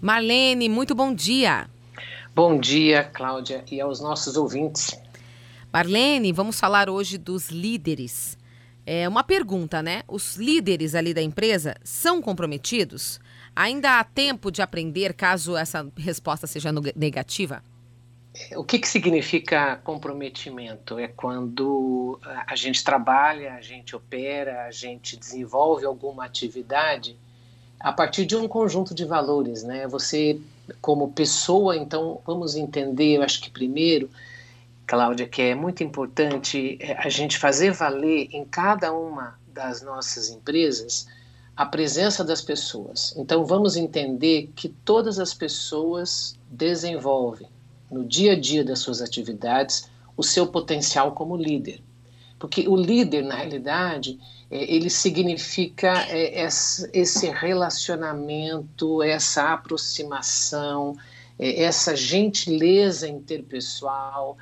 Marlene, muito bom dia. Bom dia, Cláudia, e aos nossos ouvintes. Marlene, vamos falar hoje dos líderes. É uma pergunta, né? Os líderes ali da empresa são comprometidos? Ainda há tempo de aprender caso essa resposta seja negativa? O que, que significa comprometimento? É quando a gente trabalha, a gente opera, a gente desenvolve alguma atividade a partir de um conjunto de valores, né? Você, como pessoa, então, vamos entender, eu acho que primeiro, Cláudia, que é muito importante é, a gente fazer valer em cada uma das nossas empresas a presença das pessoas. Então, vamos entender que todas as pessoas desenvolvem no dia a dia das suas atividades o seu potencial como líder. Porque o líder, na realidade, é, ele significa é, esse relacionamento, essa aproximação, é, essa gentileza interpessoal,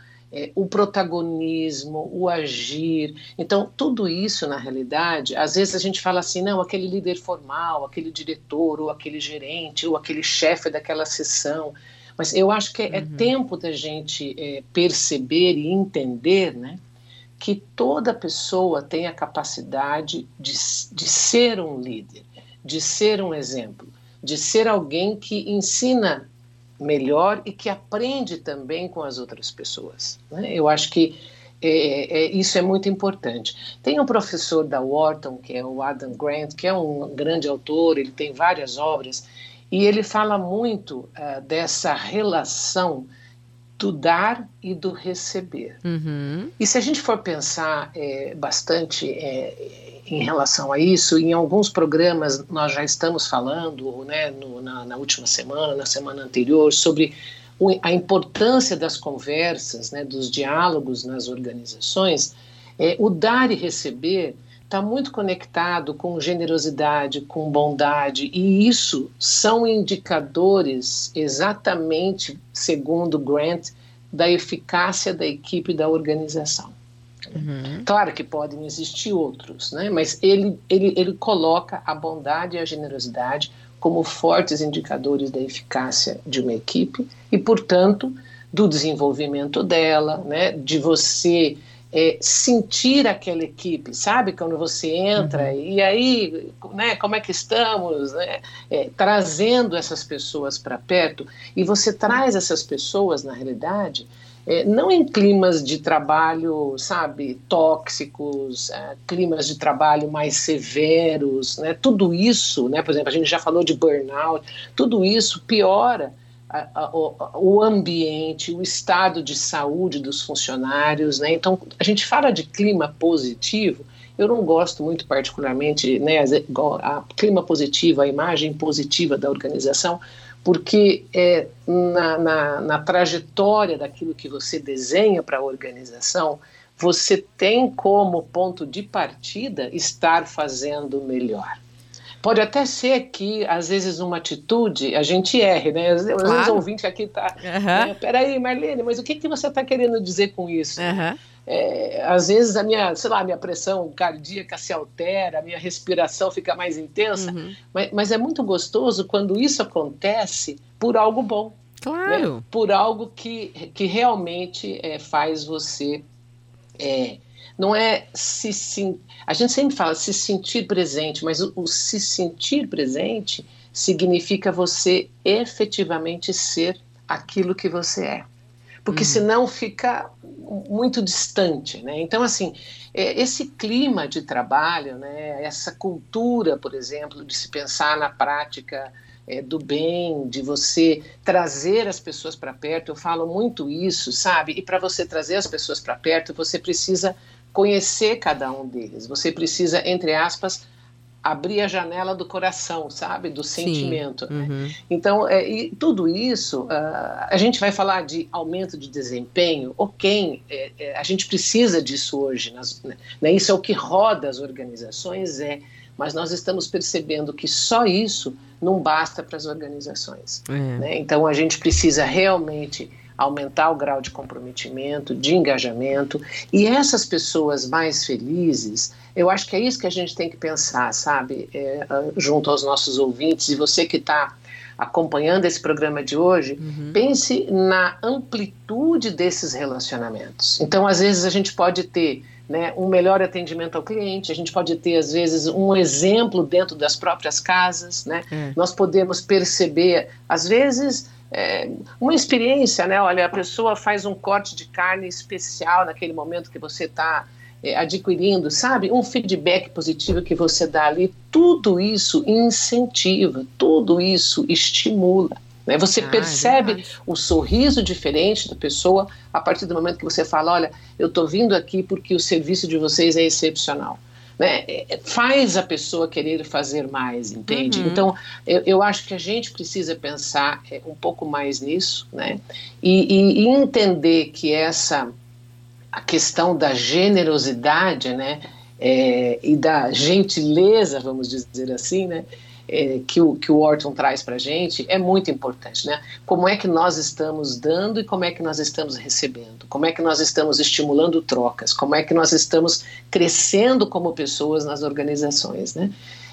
o protagonismo, o agir. Então, tudo isso, na realidade, às vezes a gente fala assim, não, aquele líder formal, aquele diretor, ou aquele gerente, ou aquele chefe daquela sessão. Mas eu acho que é, é uhum. tempo da gente é, perceber e entender né, que toda pessoa tem a capacidade de, de ser um líder, de ser um exemplo, de ser alguém que ensina melhor e que aprende também com as outras pessoas. Né? Eu acho que é, é, isso é muito importante. Tem um professor da Wharton, que é o Adam Grant, que é um grande autor, ele tem várias obras, e ele fala muito uh, dessa relação do dar e do receber. Uhum. E se a gente for pensar é, bastante é, em relação a isso, em alguns programas nós já estamos falando, né, no, na, na, última semana, na semana anterior, sobre a importância das conversas, né, dos diálogos nas organizações. É, o dar e receber está muito conectado com generosidade, com bondade, e isso são indicadores exatamente, segundo Grant, da eficácia da equipe da organização. Uhum. Claro que podem existir outros, né? mas ele, ele, ele coloca a bondade e a generosidade como fortes indicadores da eficácia de uma equipe e, portanto, do desenvolvimento dela, né? de você é, sentir aquela equipe, sabe? Quando você entra uhum. e aí, né, como é que estamos? Né? É, trazendo essas pessoas para perto e você traz essas pessoas, na realidade, é, não em climas de trabalho, sabe, tóxicos, é, climas de trabalho mais severos, né? Tudo isso, né? Por exemplo, a gente já falou de burnout, tudo isso piora a, a, o, ambiente, o estado de saúde dos funcionários, né? Então, a gente fala de clima positivo. Eu não gosto muito particularmente, né, a clima positivo, a imagem positiva da organização, porque é, na, na, na trajetória daquilo que você desenha para a organização, você tem como ponto de partida estar fazendo melhor. Pode até ser que, às vezes, uma atitude a gente erre, né? Às vezes claro. o ouvinte aqui está. Uhum. Né? Peraí, Marlene, mas o que, que você está querendo dizer com isso? Uhum. É, às vezes a minha, sei lá, minha pressão cardíaca se altera, a minha respiração fica mais intensa, uhum. mas, mas, é muito gostoso quando isso acontece por algo bom. Claro. Né? Por algo que, que realmente é, faz você é, não é se, se a gente sempre fala se sentir presente, mas o, o se sentir presente significa você efetivamente ser aquilo que você é. Porque uhum. senão fica muito distante, né? Então, assim, é, esse clima de trabalho, né, essa cultura, por exemplo, de se pensar na prática é, do bem, de você trazer as pessoas para perto, eu falo muito isso, sabe? E para você trazer as pessoas para perto, você precisa conhecer cada um deles. Você precisa, entre aspas, abrir a janela do coração, sabe, do sentimento. Né? Uhum. Então, é, e tudo isso, uh, a gente vai falar de aumento de desempenho. Ok, é, é, a gente precisa disso hoje. Nas, né? Isso é o que roda as organizações, é. Mas nós estamos percebendo que só isso não basta para as organizações. É. Né? Então, a gente precisa realmente aumentar o grau de comprometimento, de engajamento. E essas pessoas mais felizes, eu acho que é isso que a gente tem que pensar, sabe, é, junto aos nossos ouvintes, e você que está acompanhando esse programa de hoje, uhum. pense na amplitude desses relacionamentos. Então, às vezes, a gente pode ter né, um melhor atendimento ao cliente, a gente pode ter, às vezes, um exemplo dentro das próprias casas, né? É. Nós podemos perceber, às vezes, é, uma experiência, né? Olha, a pessoa faz um corte de carne especial naquele momento que você está é, adquirindo, sabe? Um feedback positivo que você dá ali, tudo isso incentiva, tudo isso estimula. Né? Você ah, é percebe é o sorriso diferente da pessoa a partir do momento que você fala: olha, eu estou vindo aqui porque o serviço de vocês é excepcional. Né? É, faz a pessoa querer fazer mais, entende? Uhum. Então, eu, eu, acho que a gente precisa pensar é, um pouco mais nisso, né? E, e, e, entender que essa a questão da generosidade, né? É, e da gentileza, vamos dizer assim, né? É, que, o, que o Orton traz para a gente é muito importante, né? Como é que nós estamos dando e como é que nós estamos recebendo? Como é que nós estamos estimulando trocas? Como é que nós estamos crescendo como pessoas nas organizações, né?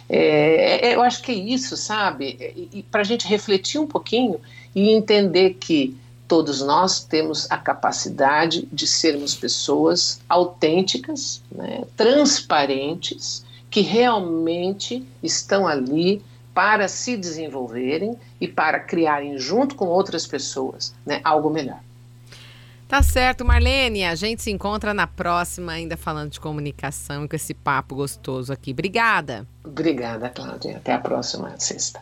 É, é eu acho que é isso, sabe? E, e para a gente refletir um pouquinho e entender que todos nós temos a capacidade de sermos pessoas autênticas, né, transparentes, que realmente estão ali para se desenvolverem e para criarem junto com outras pessoas né, algo melhor. Tá certo, Marlene. A gente se encontra na próxima, ainda falando de comunicação com esse papo gostoso aqui. Obrigada. Obrigada, Cláudia. Até a próxima sexta.